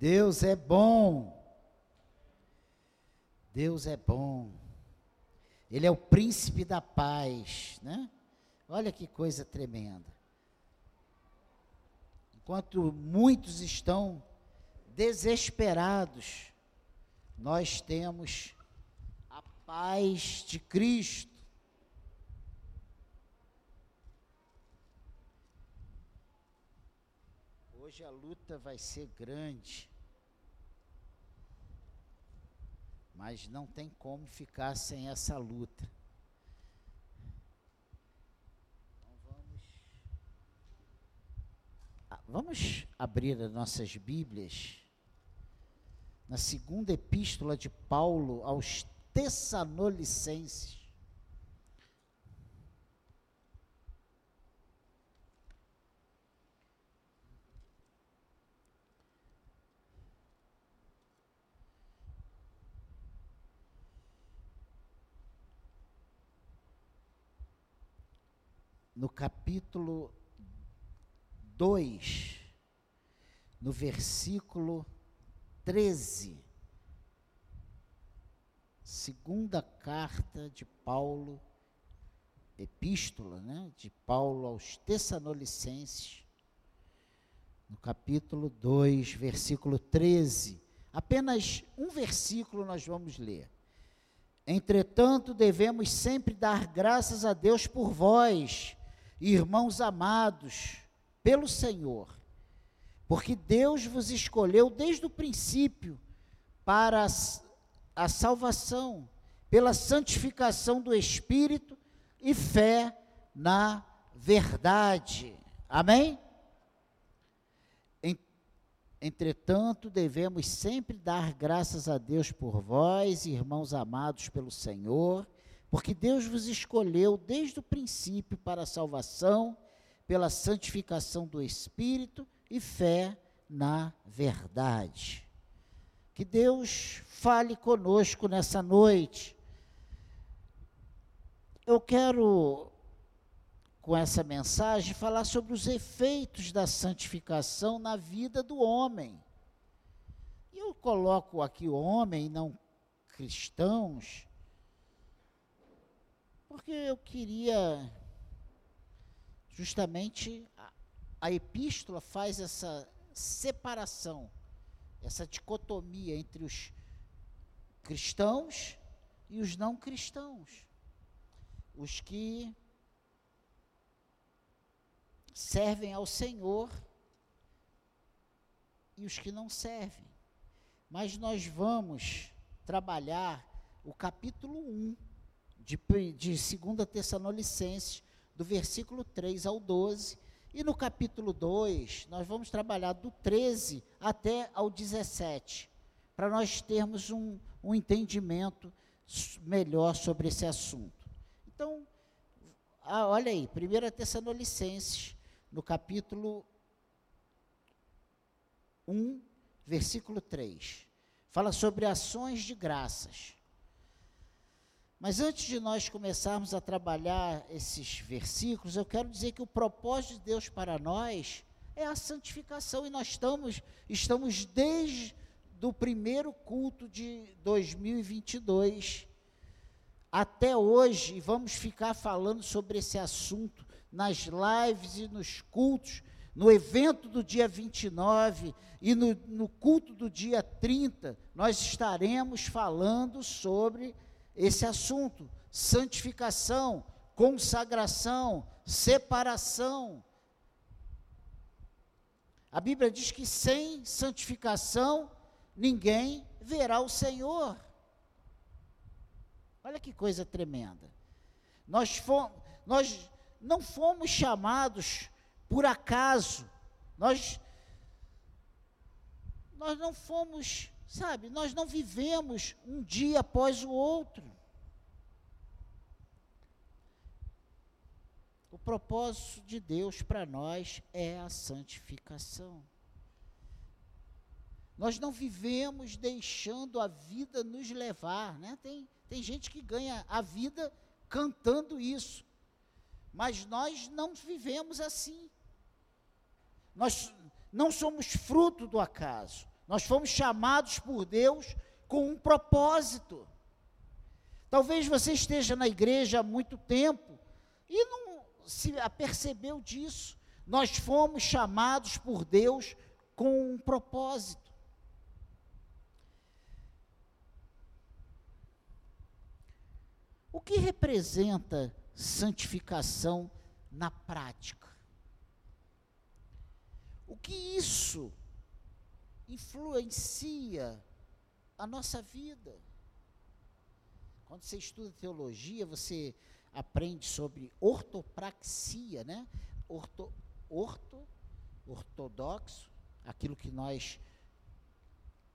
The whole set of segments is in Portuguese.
Deus é bom. Deus é bom. Ele é o príncipe da paz, né? Olha que coisa tremenda. Enquanto muitos estão desesperados, nós temos a paz de Cristo. Hoje a luta vai ser grande. Mas não tem como ficar sem essa luta. Então vamos, ah, vamos abrir as nossas Bíblias na segunda epístola de Paulo aos Tessalonicenses. No capítulo 2, no versículo 13. Segunda carta de Paulo, epístola, né, de Paulo aos Tessalonicenses, no capítulo 2, versículo 13. Apenas um versículo nós vamos ler. Entretanto, devemos sempre dar graças a Deus por vós, irmãos amados, pelo Senhor, porque Deus vos escolheu desde o princípio para a salvação, pela santificação do Espírito e fé na verdade. Amém? Entretanto, devemos sempre dar graças a Deus por vós, irmãos amados pelo Senhor, porque Deus vos escolheu desde o princípio para a salvação, pela santificação do Espírito e fé na verdade. Que Deus fale conosco nessa noite. Eu quero, com essa mensagem, falar sobre os efeitos da santificação na vida do homem. E eu coloco aqui o homem, não cristãos, porque eu queria justamente a, a epístola faz essa separação, essa dicotomia entre os cristãos e os não cristãos. Os que servem ao Senhor e os que não servem. Mas nós vamos trabalhar o capítulo 1 de, de 2 Tessalonicenses, do versículo 3 ao 12. E no capítulo 2, nós vamos trabalhar do 13 até ao 17, para nós termos um, um entendimento melhor sobre esse assunto. Então, ah, olha aí, 1 Tessalonicenses, no capítulo 1, versículo 3, fala sobre ações de graças. Mas antes de nós começarmos a trabalhar esses versículos, eu quero dizer que o propósito de Deus para nós é a santificação. E nós estamos estamos desde do primeiro culto de 2022 até hoje e vamos ficar falando sobre esse assunto nas lives e nos cultos, no evento do dia 29 e no, no culto do dia 30, nós estaremos falando sobre esse assunto: santificação, consagração, separação. A Bíblia diz que sem santificação ninguém verá o Senhor. Olha que coisa tremenda. Nós, fomos, nós não fomos chamados por acaso. Nós, nós não fomos Sabe, nós não vivemos um dia após o outro. O propósito de Deus para nós é a santificação. Nós não vivemos deixando a vida nos levar, né? Tem, tem gente que ganha a vida cantando isso, mas nós não vivemos assim. Nós não somos fruto do acaso. Nós fomos chamados por Deus com um propósito. Talvez você esteja na igreja há muito tempo e não se apercebeu disso. Nós fomos chamados por Deus com um propósito. O que representa santificação na prática? O que isso influencia a nossa vida? Quando você estuda teologia, você aprende sobre ortopraxia, né? Orto, orto, ortodoxo, aquilo que nós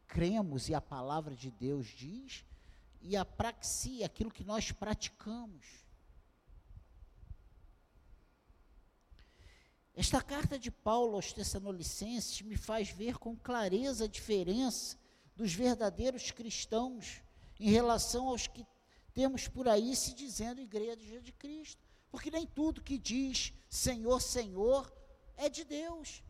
cremos e a palavra de Deus diz, e a praxia, aquilo que nós praticamos. Esta carta de Paulo aos Tessalonicenses me faz ver com clareza a diferença dos verdadeiros cristãos em relação aos que temos por aí se dizendo igreja de Cristo. Porque nem tudo que diz Senhor, Senhor é de Deus.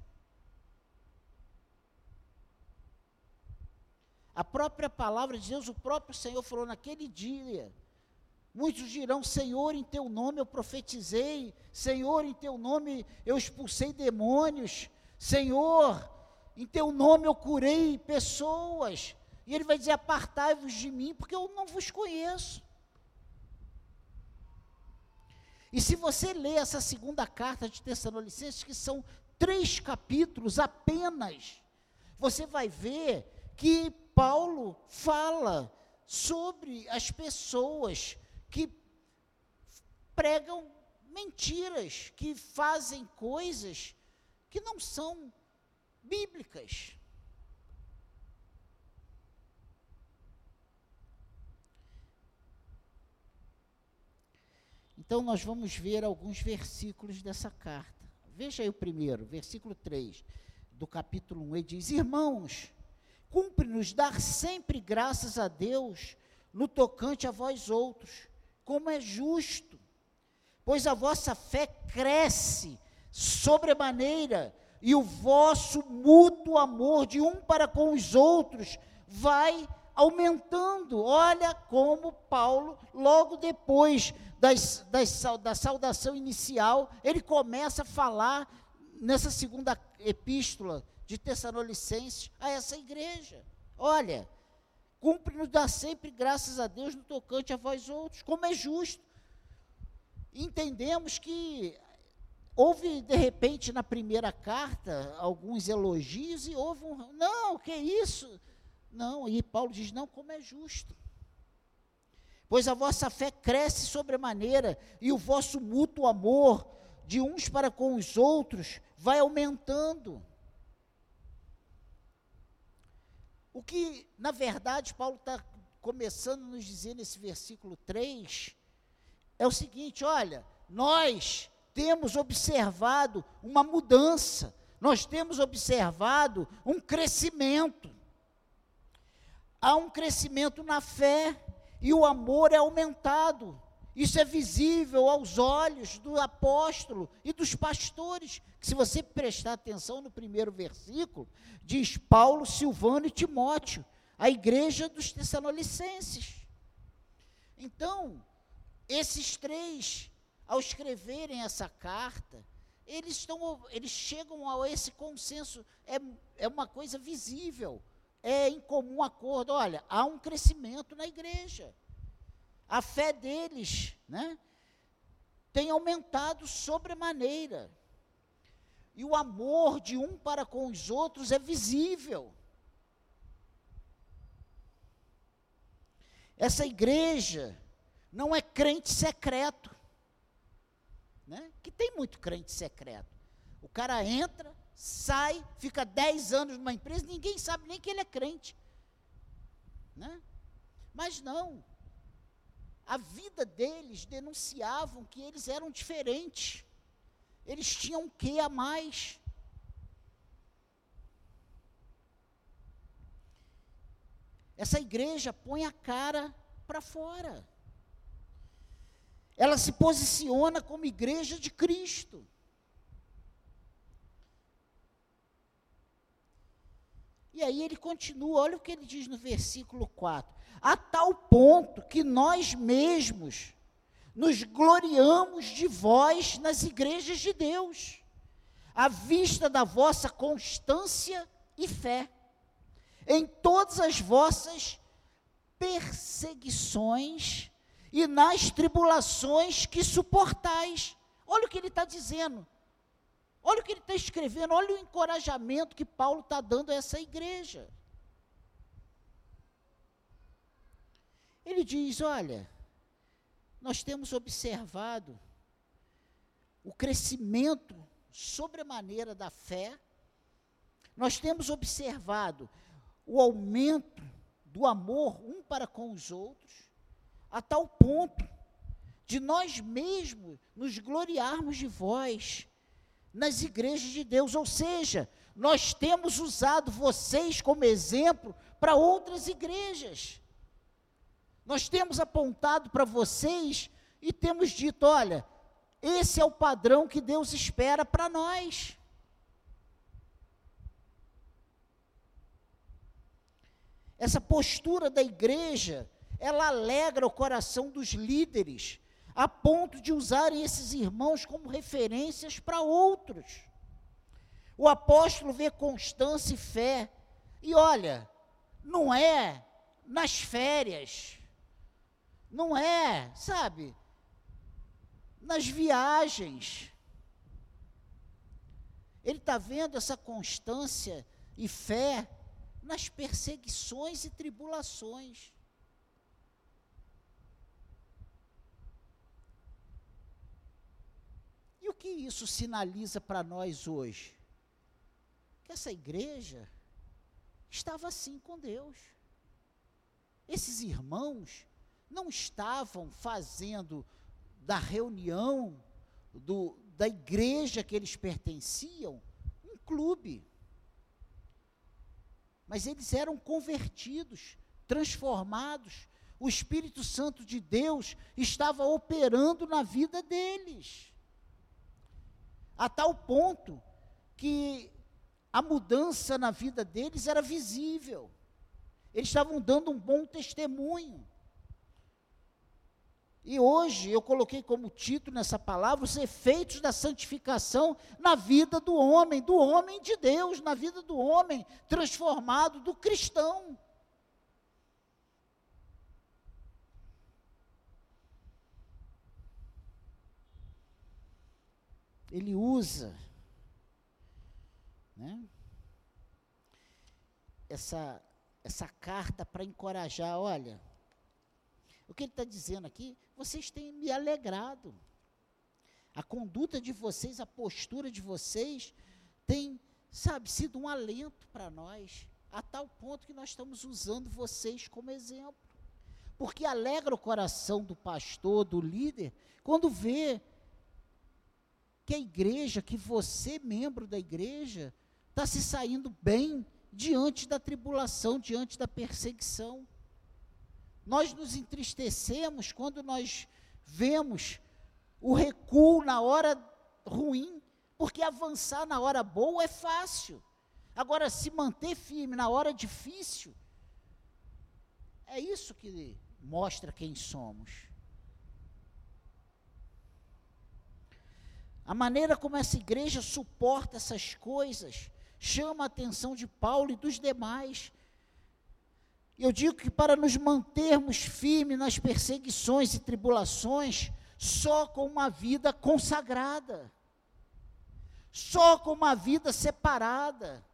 A própria palavra de Deus, o próprio Senhor falou naquele dia. Muitos dirão: Senhor, em teu nome eu profetizei, Senhor, em teu nome eu expulsei demônios, Senhor, em teu nome eu curei pessoas. E ele vai dizer: Apartai-vos de mim, porque eu não vos conheço. E se você ler essa segunda carta de Tessalonicenses, que são três capítulos apenas, você vai ver que Paulo fala sobre as pessoas que pregam mentiras, que fazem coisas que não são bíblicas. Então, nós vamos ver alguns versículos dessa carta. Veja aí o primeiro, versículo 3 do capítulo 1. Ele diz: Irmãos, cumpre-nos dar sempre graças a Deus no tocante a vós outros, como é justo, pois a vossa fé cresce sobremaneira e o vosso mútuo amor de um para com os outros vai aumentando. Olha como Paulo, logo depois das, das, da saudação inicial, ele começa a falar nessa segunda epístola de Tessalonicenses a essa igreja. Olha, cumpre-nos dar sempre graças a Deus no tocante a vós outros, como é justo. Entendemos que houve, de repente, na primeira carta, alguns elogios e houve um. Não, que isso? Não, e Paulo diz: não, como é justo. Pois a vossa fé cresce sobremaneira e o vosso mútuo amor de uns para com os outros vai aumentando. O que, na verdade, Paulo está começando a nos dizer nesse versículo 3 é o seguinte: olha, nós temos observado uma mudança, nós temos observado um crescimento há um crescimento na fé e o amor é aumentado. Isso é visível aos olhos do apóstolo e dos pastores. Que se você prestar atenção no primeiro versículo, diz Paulo, Silvano e Timóteo, a igreja dos Tessalonicenses. Então, esses três, ao escreverem essa carta, eles, estão, eles chegam a esse consenso, é, é uma coisa visível é em comum acordo. Olha, há um crescimento na igreja. A fé deles, né, tem aumentado sobremaneira. E o amor de um para com os outros é visível. Essa igreja não é crente secreto. Né? Que tem muito crente secreto. O cara entra, sai, fica 10 anos numa empresa, ninguém sabe nem que ele é crente. Né? Mas não. A vida deles denunciavam que eles eram diferentes. Eles tinham o que a mais? Essa igreja põe a cara para fora. Ela se posiciona como igreja de Cristo. E aí ele continua, olha o que ele diz no versículo 4: a tal ponto que nós mesmos nos gloriamos de vós nas igrejas de Deus, à vista da vossa constância e fé, em todas as vossas perseguições e nas tribulações que suportais. Olha o que ele está dizendo. Olha o que ele está escrevendo, olha o encorajamento que Paulo está dando a essa igreja. Ele diz: olha, nós temos observado o crescimento sobremaneira da fé, nós temos observado o aumento do amor um para com os outros, a tal ponto de nós mesmos nos gloriarmos de vós nas igrejas de Deus, ou seja, nós temos usado vocês como exemplo para outras igrejas. Nós temos apontado para vocês e temos dito: olha, esse é o padrão que Deus espera para nós. Essa postura da igreja, ela alegra o coração dos líderes, a ponto de usarem esses irmãos como referências para outros. O apóstolo vê constância e fé. E olha, não é nas férias, não é, sabe, nas viagens. Ele está vendo essa constância e fé nas perseguições e tribulações. E o que isso sinaliza para nós hoje? Que essa igreja estava assim com Deus. Esses irmãos não estavam fazendo da reunião do, da igreja que eles pertenciam um clube mas eles eram convertidos, transformados. O Espírito Santo de Deus estava operando na vida deles. A tal ponto que a mudança na vida deles era visível. Eles estavam dando um bom testemunho. E hoje eu coloquei como título nessa palavra os efeitos da santificação na vida do homem, do homem de Deus, na vida do homem transformado, do cristão. Ele usa né, essa, essa carta para encorajar, olha, o que ele está dizendo aqui, vocês têm me alegrado. A conduta de vocês, a postura de vocês, tem, sabe, sido um alento para nós, a tal ponto que nós estamos usando vocês como exemplo. Porque alegra o coração do pastor, do líder, quando vê que a igreja, que você, membro da igreja, está se saindo bem diante da tribulação, diante da perseguição. Nós nos entristecemos quando nós vemos o recuo na hora ruim, porque avançar na hora boa é fácil. Agora, se manter firme na hora difícil, é isso que mostra quem somos. A maneira como essa igreja suporta essas coisas chama a atenção de Paulo e dos demais. Eu digo que para nos mantermos firmes nas perseguições e tribulações, só com uma vida consagrada, só com uma vida separada,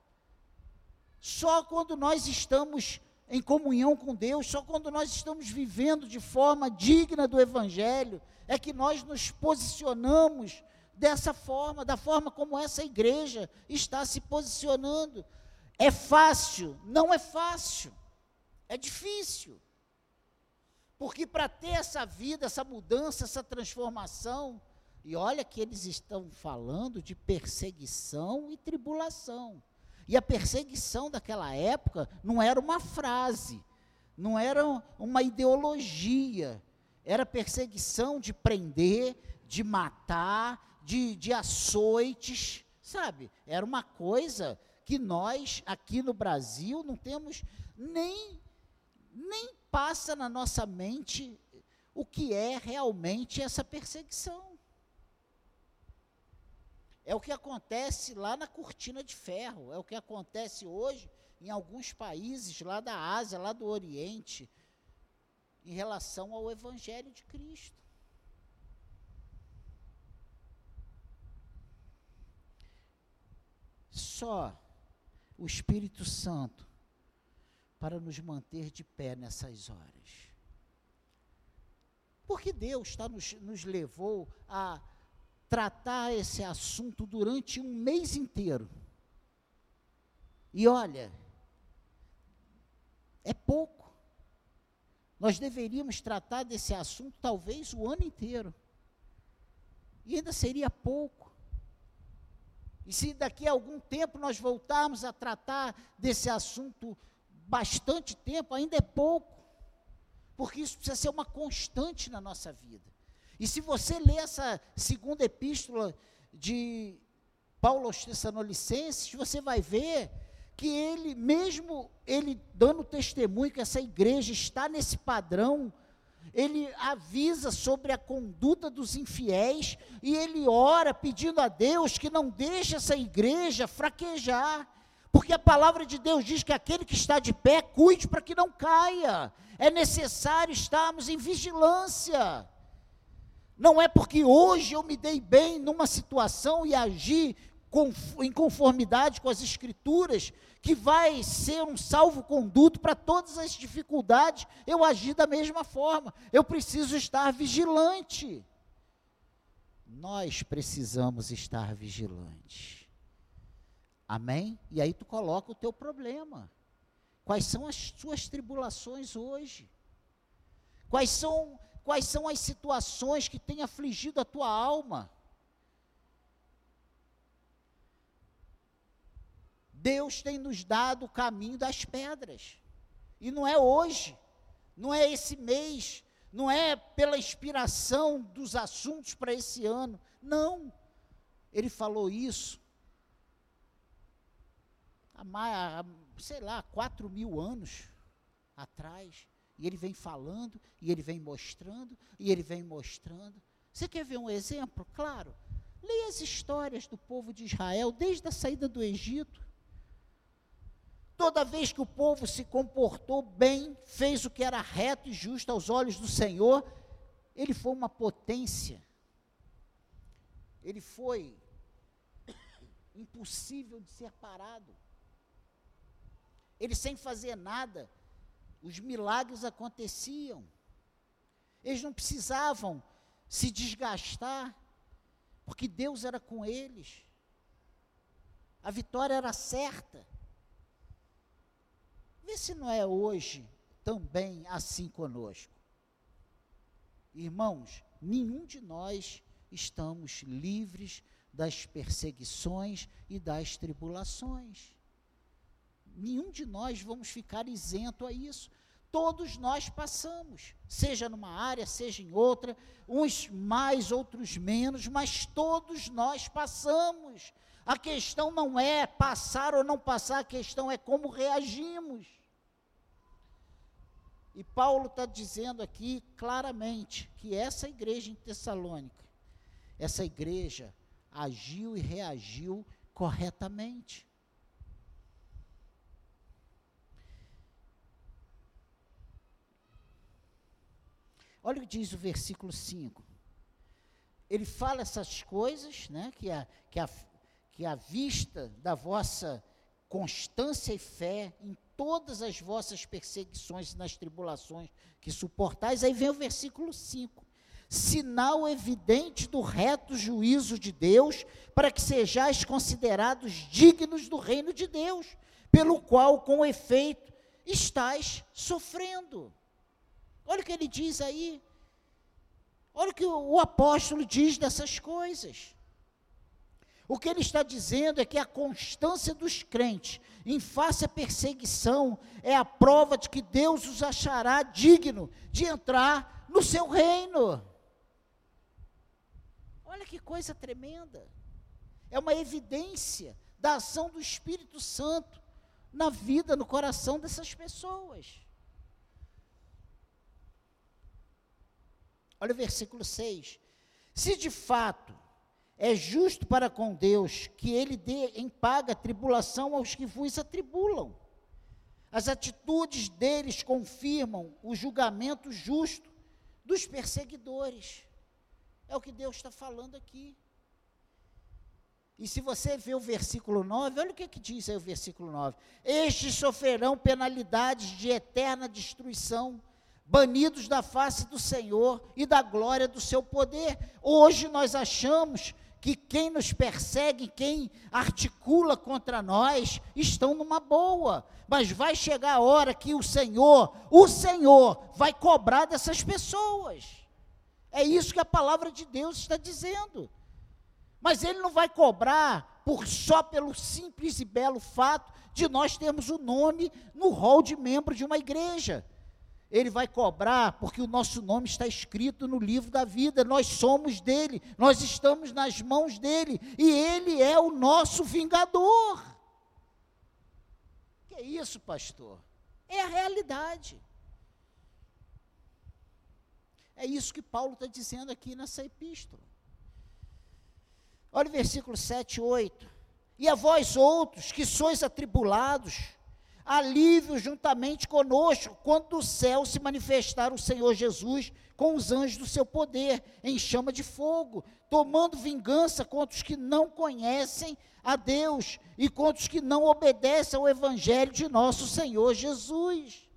só quando nós estamos em comunhão com Deus, só quando nós estamos vivendo de forma digna do Evangelho, é que nós nos posicionamos dessa forma, da forma como essa igreja está se posicionando. É fácil? Não é fácil. É difícil. Porque para ter essa vida, essa mudança, essa transformação, e olha que eles estão falando de perseguição e tribulação. E a perseguição daquela época não era uma frase, não era uma ideologia, era perseguição de prender, de matar, de, de açoites, sabe? Era uma coisa que nós, aqui no Brasil, não temos nem, nem passa na nossa mente o que é realmente essa perseguição. É o que acontece lá na cortina de ferro, é o que acontece hoje em alguns países lá da Ásia, lá do Oriente, em relação ao Evangelho de Cristo. Só o Espírito Santo para nos manter de pé nessas horas. Porque Deus tá, nos, nos levou a tratar esse assunto durante um mês inteiro. E olha, é pouco. Nós deveríamos tratar desse assunto talvez o ano inteiro. E ainda seria pouco. E se daqui a algum tempo nós voltarmos a tratar desse assunto bastante tempo, ainda é pouco. Porque isso precisa ser uma constante na nossa vida. E se você ler essa segunda epístola de Paulo aos Tessalonicenses, você vai ver que ele, mesmo ele dando testemunho que essa igreja está nesse padrão, ele avisa sobre a conduta dos infiéis e ele ora pedindo a Deus que não deixe essa igreja fraquejar, porque a palavra de Deus diz que aquele que está de pé cuide para que não caia. É necessário estarmos em vigilância. Não é porque hoje eu me dei bem numa situação e agi em conformidade com as Escrituras, que vai ser um salvo-conduto para todas as dificuldades, eu agir da mesma forma. Eu preciso estar vigilante. Nós precisamos estar vigilantes. Amém? E aí tu coloca o teu problema. Quais são as suas tribulações hoje? Quais são, quais são as situações que têm afligido a tua alma? Deus tem nos dado o caminho das pedras. E não é hoje, não é esse mês, não é pela inspiração dos assuntos para esse ano. Não. Ele falou isso há, sei lá, quatro mil anos atrás. E ele vem falando, e ele vem mostrando, e ele vem mostrando. Você quer ver um exemplo? Claro. Leia as histórias do povo de Israel desde a saída do Egito. Toda vez que o povo se comportou bem, fez o que era reto e justo aos olhos do Senhor, ele foi uma potência. Ele foi impossível de ser parado. Ele sem fazer nada, os milagres aconteciam. Eles não precisavam se desgastar, porque Deus era com eles. A vitória era certa. Vê se não é hoje também assim conosco. Irmãos, nenhum de nós estamos livres das perseguições e das tribulações. Nenhum de nós vamos ficar isento a isso. Todos nós passamos, seja numa área, seja em outra, uns mais, outros menos, mas todos nós passamos. A questão não é passar ou não passar, a questão é como reagimos. E Paulo está dizendo aqui claramente que essa igreja em Tessalônica, essa igreja agiu e reagiu corretamente. Olha o que diz o versículo 5. Ele fala essas coisas, né, que a, que a, que a vista da vossa constância e fé em todas as vossas perseguições e nas tribulações que suportais. Aí vem o versículo 5. Sinal evidente do reto juízo de Deus, para que sejais considerados dignos do reino de Deus, pelo qual, com efeito, estais sofrendo. Olha o que ele diz aí. Olha o que o, apóstolo diz dessas coisas. O que ele está dizendo é que a constância dos crentes em face à perseguição é a prova de que Deus os achará digno de entrar no seu reino. Olha que coisa tremenda. É uma evidência da ação do Espírito Santo na vida, no coração dessas pessoas. Olha o versículo 6. Se de fato é justo para com Deus que ele dê em paga tribulação aos que vos atribulam. As atitudes deles confirmam o julgamento justo dos perseguidores. É o que Deus está falando aqui. E se você vê o versículo 9, olha o que, que diz aí o versículo 9: Estes sofrerão penalidades de eterna destruição, banidos da face do Senhor e da glória do seu poder. Hoje nós achamos que quem nos persegue, quem articula contra nós, estão numa boa. Mas vai chegar a hora que o Senhor, o Senhor, vai cobrar dessas pessoas. É isso que a palavra de Deus está dizendo. Mas ele não vai cobrar por só pelo simples e belo fato de nós termos o nome no rol de membro de uma igreja. Ele vai cobrar porque o nosso nome está escrito no livro da vida, nós somos dele, nós estamos nas mãos dele e ele é o nosso vingador. Que é isso, pastor? É a realidade. É isso que Paulo está dizendo aqui nessa epístola. Olha o versículo 7 e 8. E a vós outros que sois atribulados, alívio juntamente conosco, quando do céu se manifestar o Senhor Jesus com os anjos do seu poder, em chama de fogo, tomando vingança contra os que não conhecem a Deus e contra os que não obedecem ao Evangelho de nosso Senhor Jesus.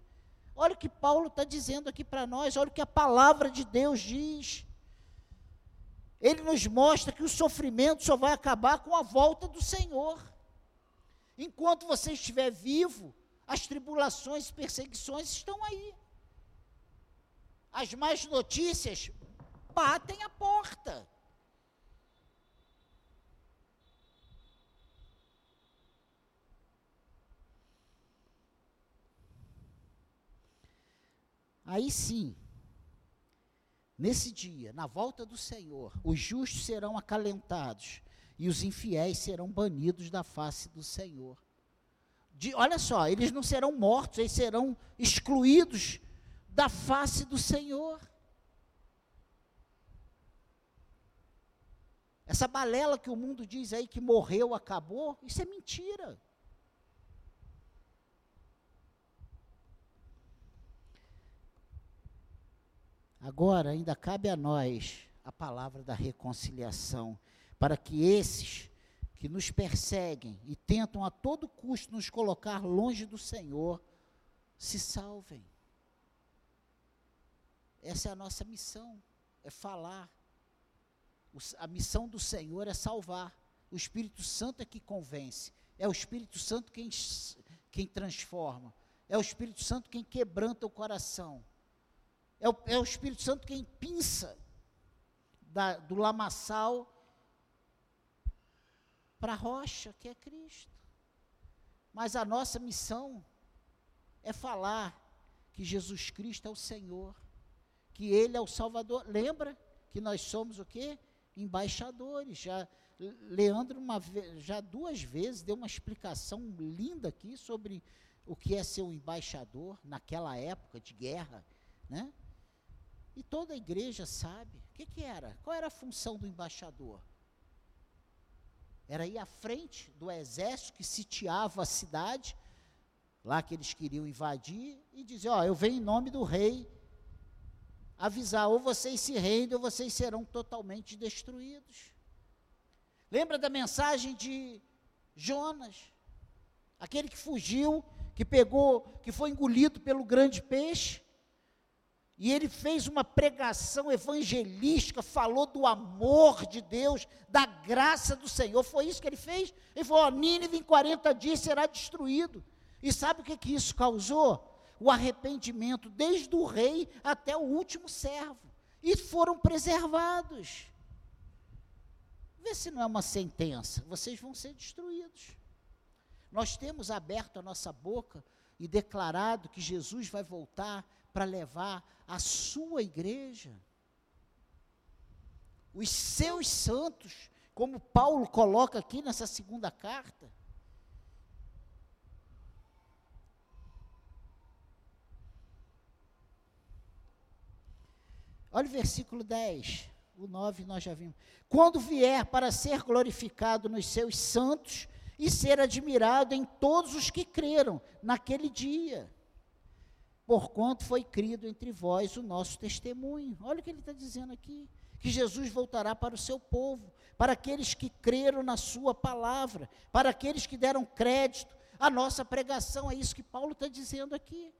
Olha o que Paulo está dizendo aqui para nós, olha o que a palavra de Deus diz ele nos mostra que o sofrimento só vai acabar com a volta do Senhor. Enquanto você estiver vivo, as tribulações e perseguições estão aí. As más notícias batem a porta. Aí sim, Nesse dia, na volta do Senhor, os justos serão acalentados e os infiéis serão banidos da face do Senhor. De, olha só, eles não serão mortos, eles serão excluídos da face do Senhor. Essa balela que o mundo diz aí que morreu, acabou, isso é mentira. Agora ainda cabe a nós a palavra da reconciliação, para que esses que nos perseguem e tentam a todo custo nos colocar longe do Senhor, se salvem. Essa é a nossa missão, é falar. a missão do Senhor é salvar. O Espírito Santo é que convence. É o Espírito Santo quem, quem transforma. É o Espírito Santo quem quebranta o coração. É o, é o Espírito Santo quem pinça da, do lamaçal para a rocha, que é Cristo. Mas a nossa missão é falar que Jesus Cristo é o Senhor, que Ele é o Salvador. Lembra que nós somos o quê? Embaixadores. Já Leandro uma já duas vezes deu uma explicação linda aqui sobre o que é ser um embaixador naquela época de guerra, né? E toda a igreja sabe. O que, que era? Qual era a função do embaixador? Era ir à frente do exército que sitiava a cidade, lá que eles queriam invadir, e dizer: Ó, eu venho em nome do rei avisar, ou vocês se rendem, ou vocês serão totalmente destruídos. Lembra da mensagem de Jonas? Aquele que fugiu, que pegou, que foi engolido pelo grande peixe. E ele fez uma pregação evangelística, falou do amor de Deus, da graça do Senhor. Foi isso que ele fez. Ele falou: Nínive em 40 dias será destruído. E sabe o que, que isso causou? O arrependimento, desde o rei até o último servo. E foram preservados. Vê se não é uma sentença. Vocês vão ser destruídos. Nós temos aberto a nossa boca e declarado que Jesus vai voltar para levar a sua igreja, os seus santos como Paulo coloca aqui nessa segunda carta. Olha o versículo 10, o 9 nós já vimos. Quando vier para ser glorificado nos seus santos e ser admirado em todos os que creram naquele dia, porquanto foi crido entre vós o nosso testemunho. Olha o que ele está dizendo aqui: que Jesus voltará para o seu povo, para aqueles que creram na Sua palavra, para aqueles que deram crédito à nossa pregação. É isso que Paulo está dizendo aqui.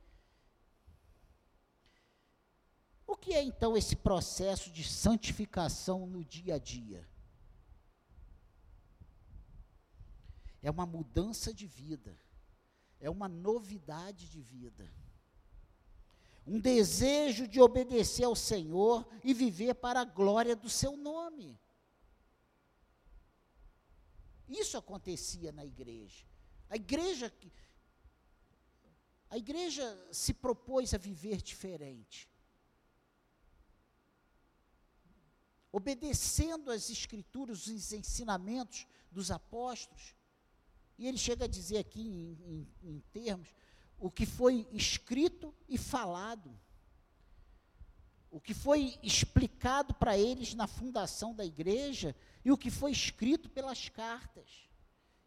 O que é então esse processo de santificação no dia a dia? É uma mudança de vida, é uma novidade de vida, um desejo de obedecer ao Senhor e viver para a glória do seu nome. Isso acontecia na igreja. A igreja a igreja se propôs a viver diferente. obedecendo às escrituras, os ensinamentos dos apóstolos. E ele chega a dizer aqui em, em, em termos o que foi escrito e falado, o que foi explicado para eles na fundação da igreja e o que foi escrito pelas cartas.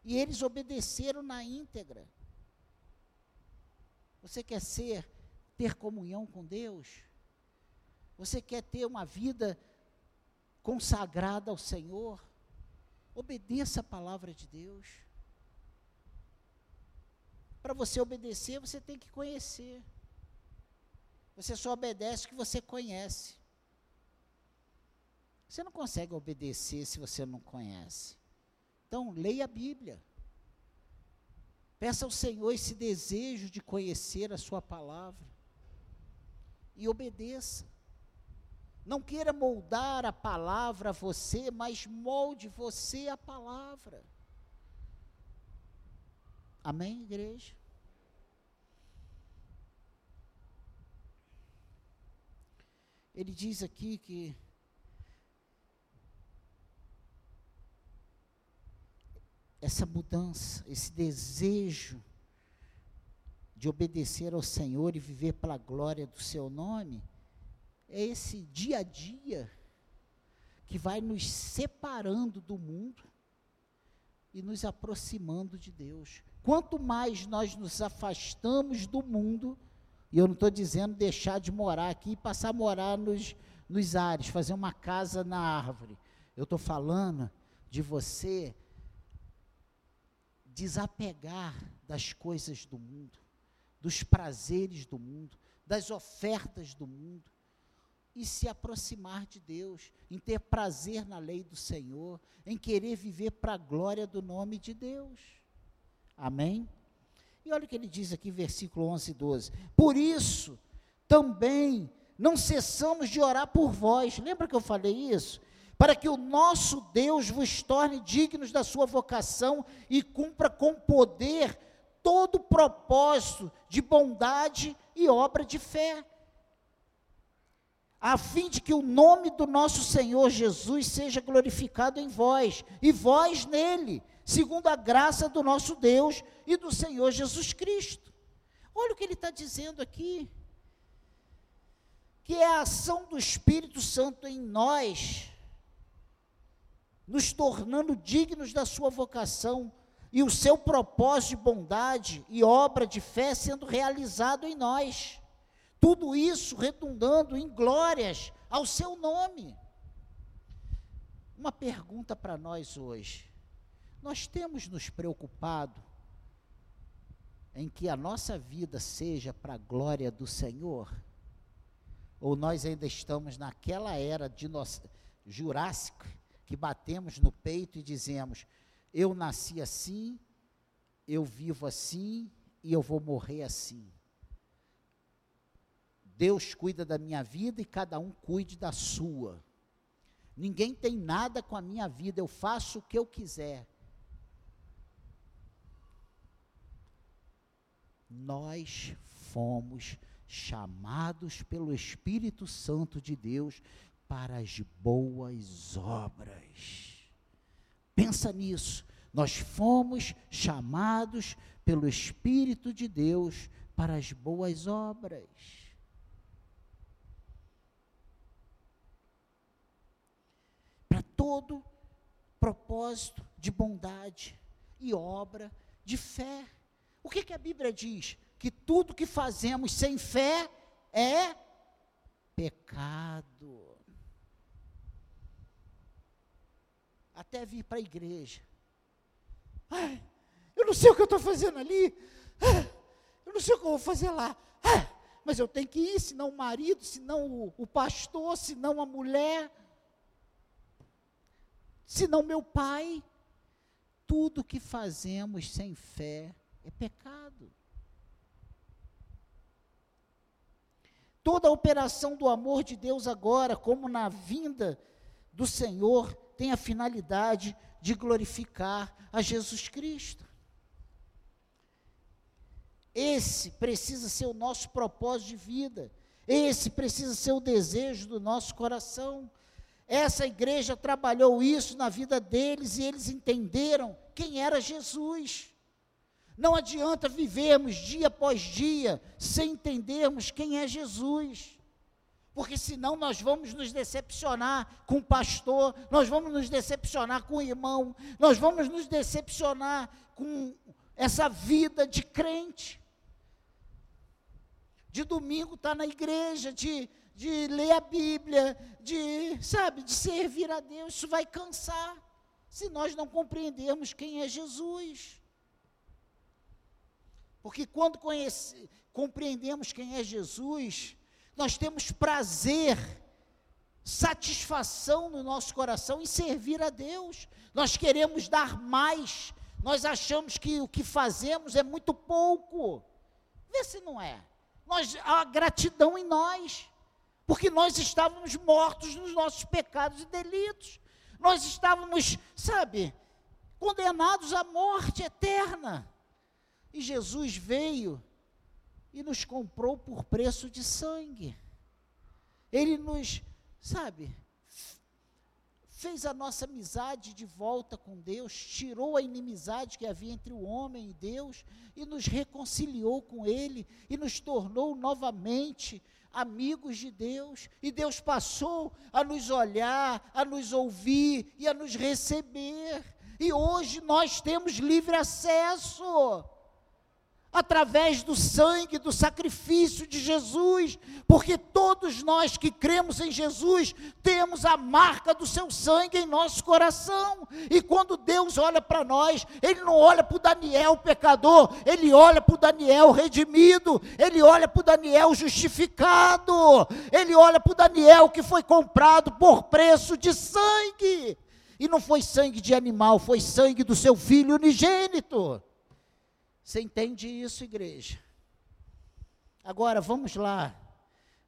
E eles obedeceram na íntegra. Você quer ser, ter comunhão com Deus? Você quer ter uma vida consagrada ao Senhor, obedeça a palavra de Deus. Para você obedecer, você tem que conhecer. Você só obedece o que você conhece. Você não consegue obedecer se você não conhece. Então, leia a Bíblia. Peça ao Senhor esse desejo de conhecer a Sua palavra. E obedeça. Não queira moldar a palavra a você, mas molde você a palavra. Amém, igreja? Ele diz aqui que essa mudança, esse desejo de obedecer ao Senhor e viver para a glória do seu nome, é esse dia a dia que vai nos separando do mundo e nos aproximando de Deus. Quanto mais nós nos afastamos do mundo, e eu não estou dizendo deixar de morar aqui e passar a morar nos, nos ares, fazer uma casa na árvore. Eu estou falando de você desapegar das coisas do mundo, dos prazeres do mundo, das ofertas do mundo e se aproximar de Deus, em ter prazer na lei do Senhor, em querer viver para a glória do nome de Deus. Amém? E olha o que ele diz aqui, versículo 11 e 12. Por isso, também não cessamos de orar por vós. Lembra que eu falei isso? Para que o nosso Deus vos torne dignos da sua vocação e cumpra com poder todo o propósito de bondade e obra de fé a fim de que o nome do nosso Senhor Jesus seja glorificado em vós, e vós nele, segundo a graça do nosso Deus e do Senhor Jesus Cristo. Olha o que ele está dizendo aqui. Que é a ação do Espírito Santo em nós, nos tornando dignos da sua vocação e o seu propósito de bondade e obra de fé sendo realizado em nós. Tudo isso redundando em glórias ao seu nome. Uma pergunta para nós hoje. Nós temos nos preocupado em que a nossa vida seja para a glória do Senhor? Ou nós ainda estamos naquela era de nós, jurássica que batemos no peito e dizemos: eu nasci assim, eu vivo assim e eu vou morrer assim? Deus cuida da minha vida e cada um cuide da sua. Ninguém tem nada com a minha vida, eu faço o que eu quiser. Nós fomos chamados pelo Espírito Santo de Deus para as boas obras. Pensa nisso. Nós fomos chamados pelo Espírito de Deus para as boas obras. Para todo propósito de bondade e obra de fé. O que, que a Bíblia diz? Que tudo que fazemos sem fé é pecado. Até vir para a igreja. Ai, eu não sei o que eu estou fazendo ali. Eu não sei o que eu vou fazer lá. Mas eu tenho que ir, senão o marido, senão o, o pastor, senão a mulher, senão meu pai. Tudo que fazemos sem fé é pecado. Toda a operação do amor de Deus agora, como na vinda do Senhor, tem a finalidade de glorificar a Jesus Cristo. Esse precisa ser o nosso propósito de vida. Esse precisa ser o desejo do nosso coração. Essa igreja trabalhou isso na vida deles e eles entenderam quem era Jesus. Não adianta vivermos dia após dia sem entendermos quem é Jesus. Porque senão nós vamos nos decepcionar com o pastor, nós vamos nos decepcionar com o irmão, nós vamos nos decepcionar com essa vida de crente. De domingo estar tá na igreja, de de ler a Bíblia, de, sabe, de servir a Deus, isso vai cansar, se nós não compreendermos quem é Jesus. Porque quando conhece, compreendemos quem é Jesus, nós temos prazer, satisfação no nosso coração em servir a Deus. Nós queremos dar mais, nós achamos que o que fazemos é muito pouco. Vê se não é. Nós, há gratidão em nós porque nós estávamos mortos nos nossos pecados e delitos. Nós estávamos, sabe, condenados à morte eterna. E Jesus veio e nos comprou por preço de sangue. Ele nos, sabe, fez a nossa amizade de volta com Deus, tirou a inimizade que havia entre o homem e Deus e nos reconciliou com Ele e nos tornou novamente amigos de Deus, e Deus passou a nos olhar, a nos ouvir e a nos receber. E hoje nós temos livre acesso através do sangue, do sacrifício de Jesus, porque todos nós que cremos em Jesus temos a marca do seu sangue em nosso coração. E quando Deus olha para nós, Ele não olha para o Daniel pecador, Ele olha para o Daniel redimido, Ele olha para o Daniel justificado, Ele olha para o Daniel que foi comprado por preço de sangue. E não foi sangue de animal, foi sangue do seu filho unigênito. Você entende isso, igreja? Agora vamos lá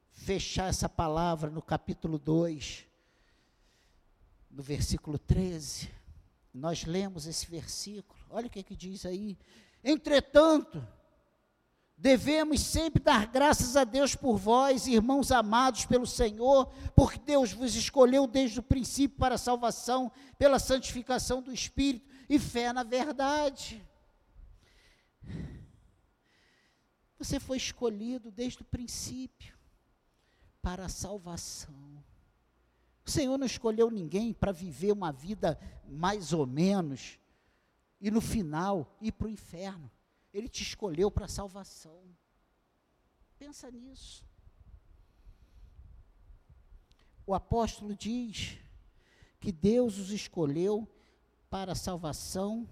fechar essa palavra no capítulo 2, no versículo 13. Nós lemos esse versículo. Olha o que, que diz aí. Entretanto, devemos sempre dar graças a Deus por vós, irmãos amados pelo Senhor, porque Deus vos escolheu desde o princípio para a salvação, pela santificação do Espírito e fé na verdade. Você foi escolhido desde o princípio para a salvação. O Senhor não escolheu ninguém para viver uma vida mais ou menos e no final ir para o inferno. Ele te escolheu para a salvação. Pensa nisso. O apóstolo diz que Deus os escolheu para a salvação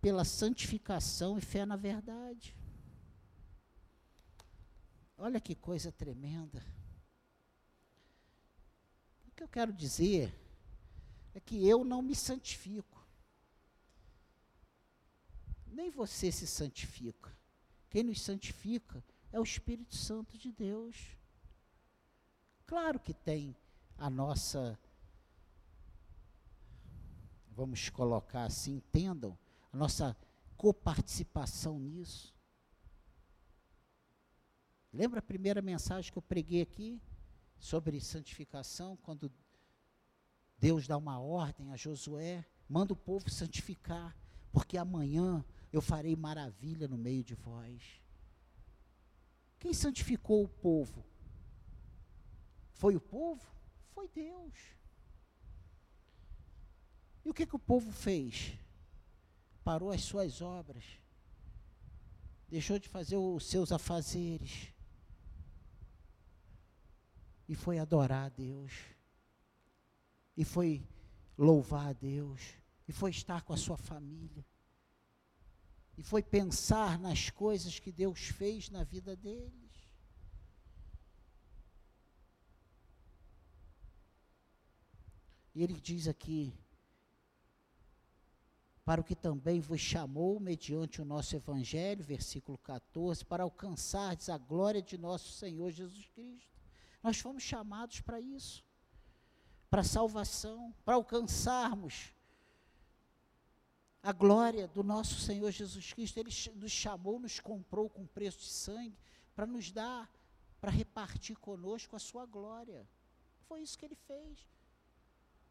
pela santificação e fé na verdade. Olha que coisa tremenda. O que eu quero dizer é que eu não me santifico. Nem você se santifica. Quem nos santifica é o Espírito Santo de Deus. Claro que tem a nossa, vamos colocar assim, entendam, a nossa coparticipação nisso. Lembra a primeira mensagem que eu preguei aqui sobre santificação, quando Deus dá uma ordem a Josué manda o povo santificar, porque amanhã eu farei maravilha no meio de vós. Quem santificou o povo? Foi o povo? Foi Deus. E o que, que o povo fez? Parou as suas obras, deixou de fazer os seus afazeres. E foi adorar a Deus, e foi louvar a Deus, e foi estar com a sua família, e foi pensar nas coisas que Deus fez na vida deles. E ele diz aqui: para o que também vos chamou, mediante o nosso Evangelho, versículo 14, para alcançardes a glória de nosso Senhor Jesus Cristo. Nós fomos chamados para isso, para salvação, para alcançarmos a glória do nosso Senhor Jesus Cristo. Ele nos chamou, nos comprou com preço de sangue, para nos dar, para repartir conosco a sua glória. Foi isso que ele fez.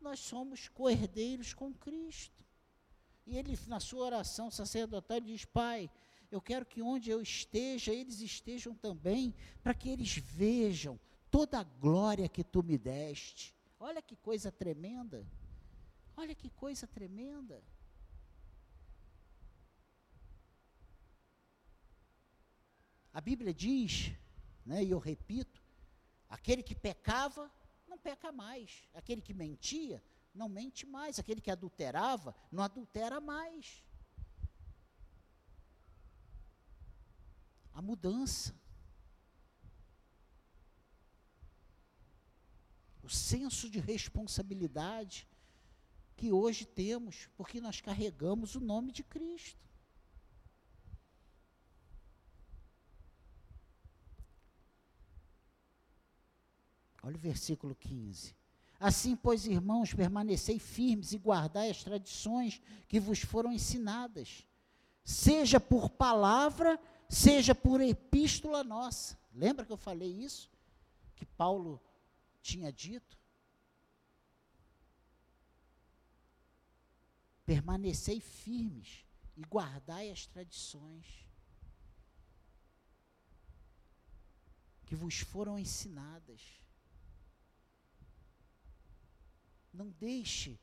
Nós somos coerdeiros com Cristo. E ele, na sua oração sacerdotal, diz: Pai, eu quero que onde eu esteja, eles estejam também, para que eles vejam toda a glória que tu me deste. Olha que coisa tremenda. Olha que coisa tremenda. A Bíblia diz, né, e eu repito, aquele que pecava, não peca mais. Aquele que mentia, não mente mais. Aquele que adulterava, não adultera mais. A mudança. O senso de responsabilidade que hoje temos, porque nós carregamos o nome de Cristo. Olha o versículo 15. Assim, pois, irmãos, permanecei firmes e guardai as tradições que vos foram ensinadas, seja por palavra, seja por epístola nossa. Lembra que eu falei isso? Que Paulo tinha dito? Permanecei firmes e guardai as tradições que vos foram ensinadas. Não deixe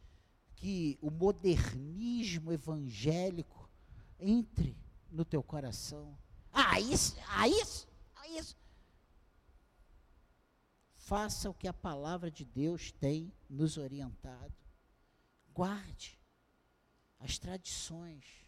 que o modernismo evangélico entre no teu coração. Ah, isso, ah, isso, ah, isso. Faça o que a palavra de Deus tem nos orientado. Guarde as tradições.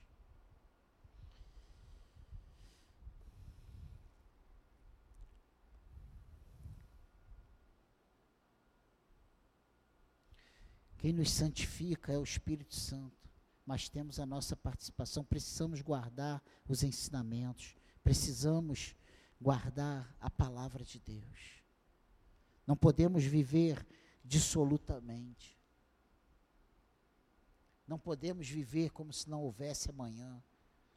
Quem nos santifica é o Espírito Santo, mas temos a nossa participação, precisamos guardar os ensinamentos, precisamos guardar a palavra de Deus. Não podemos viver dissolutamente. Não podemos viver como se não houvesse amanhã,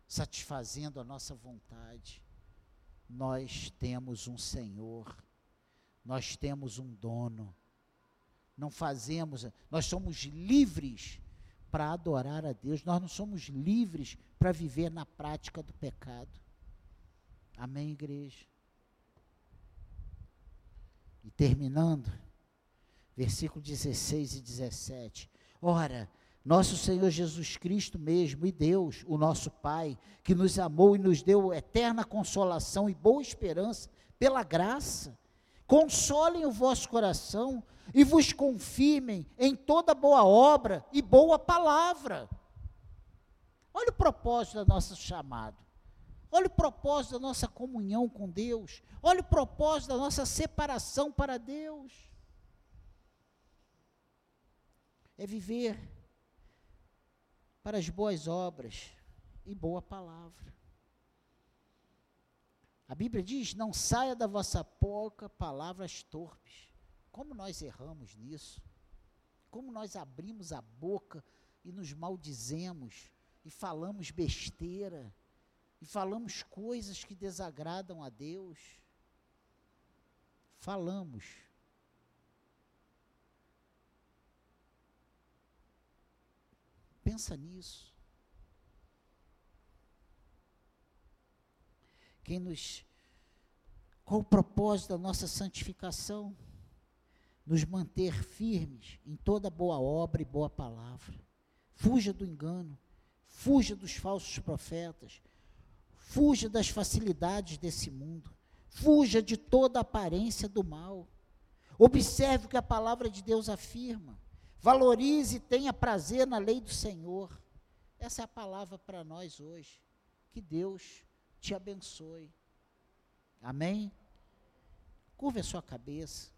satisfazendo a nossa vontade. Nós temos um Senhor, nós temos um dono não fazemos, nós somos livres para adorar a Deus, nós não somos livres para viver na prática do pecado. Amém, igreja? E terminando, versículo 16 e 17. Ora, nosso Senhor Jesus Cristo mesmo e Deus, o nosso Pai, que nos amou e nos deu eterna consolação e boa esperança pela graça, consolem o vosso coração e vos confirmem em toda boa obra e boa palavra. Olha o propósito da nossa chamada. Olha o propósito da nossa comunhão com Deus. Olha o propósito da nossa separação para Deus. É viver para as boas obras e boa palavra. A Bíblia diz: não saia da vossa boca palavras torpes como nós erramos nisso? Como nós abrimos a boca e nos maldizemos e falamos besteira e falamos coisas que desagradam a Deus? Falamos. Pensa nisso. Quem nos qual o propósito da nossa santificação? Nos manter firmes em toda boa obra e boa palavra. Fuja do engano, fuja dos falsos profetas, fuja das facilidades desse mundo, fuja de toda aparência do mal. Observe o que a palavra de Deus afirma. Valorize e tenha prazer na lei do Senhor. Essa é a palavra para nós hoje. Que Deus te abençoe. Amém? Curva a sua cabeça.